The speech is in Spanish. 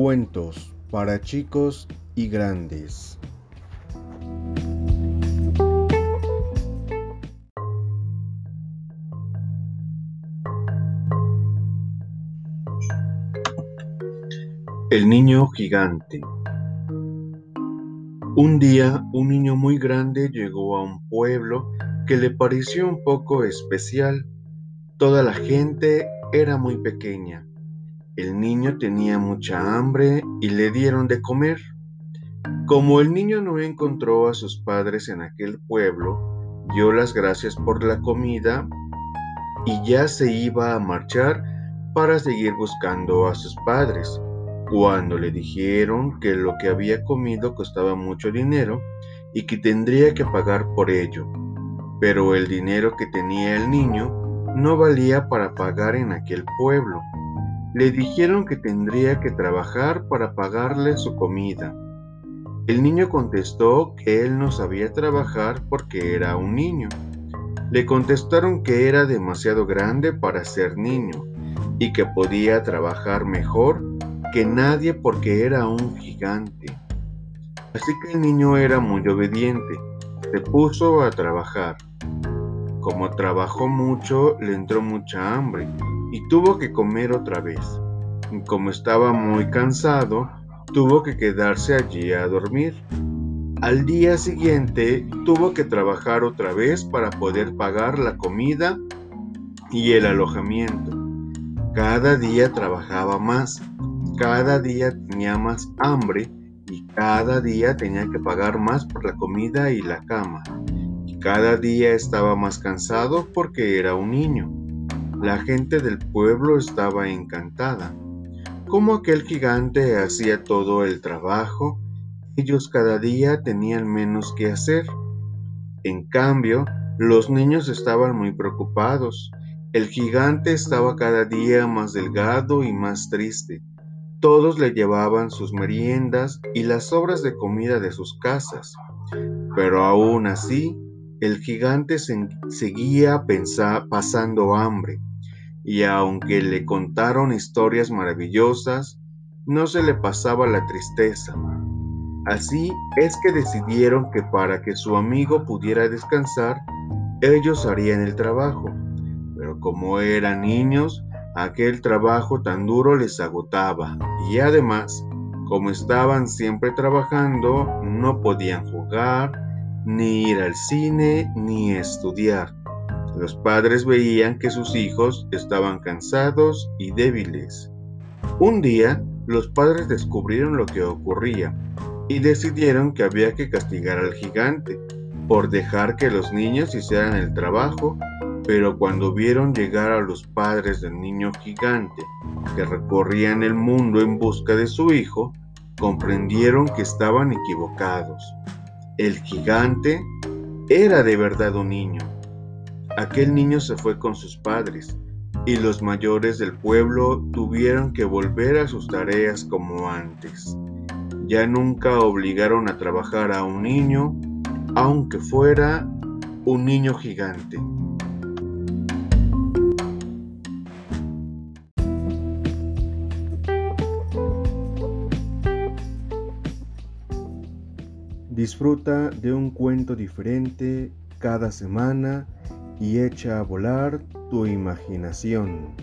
Cuentos para chicos y grandes. El niño gigante. Un día un niño muy grande llegó a un pueblo que le pareció un poco especial. Toda la gente era muy pequeña el niño tenía mucha hambre y le dieron de comer. Como el niño no encontró a sus padres en aquel pueblo, dio las gracias por la comida y ya se iba a marchar para seguir buscando a sus padres, cuando le dijeron que lo que había comido costaba mucho dinero y que tendría que pagar por ello. Pero el dinero que tenía el niño no valía para pagar en aquel pueblo le dijeron que tendría que trabajar para pagarle su comida. El niño contestó que él no sabía trabajar porque era un niño. Le contestaron que era demasiado grande para ser niño y que podía trabajar mejor que nadie porque era un gigante. Así que el niño era muy obediente. Se puso a trabajar. Como trabajó mucho, le entró mucha hambre y tuvo que comer otra vez. Como estaba muy cansado, tuvo que quedarse allí a dormir. Al día siguiente tuvo que trabajar otra vez para poder pagar la comida y el alojamiento. Cada día trabajaba más, cada día tenía más hambre y cada día tenía que pagar más por la comida y la cama. Y cada día estaba más cansado porque era un niño. La gente del pueblo estaba encantada. Como aquel gigante hacía todo el trabajo, ellos cada día tenían menos que hacer. En cambio, los niños estaban muy preocupados. El gigante estaba cada día más delgado y más triste. Todos le llevaban sus meriendas y las sobras de comida de sus casas. Pero aún así, el gigante seguía pasando hambre y aunque le contaron historias maravillosas, no se le pasaba la tristeza. Así es que decidieron que para que su amigo pudiera descansar, ellos harían el trabajo. Pero como eran niños, aquel trabajo tan duro les agotaba y además, como estaban siempre trabajando, no podían jugar, ni ir al cine, ni estudiar. Los padres veían que sus hijos estaban cansados y débiles. Un día, los padres descubrieron lo que ocurría y decidieron que había que castigar al gigante por dejar que los niños hicieran el trabajo, pero cuando vieron llegar a los padres del niño gigante que recorrían el mundo en busca de su hijo, comprendieron que estaban equivocados. El gigante era de verdad un niño Aquel niño se fue con sus padres y los mayores del pueblo tuvieron que volver a sus tareas como antes. Ya nunca obligaron a trabajar a un niño, aunque fuera un niño gigante. Disfruta de un cuento diferente cada semana y echa a volar tu imaginación.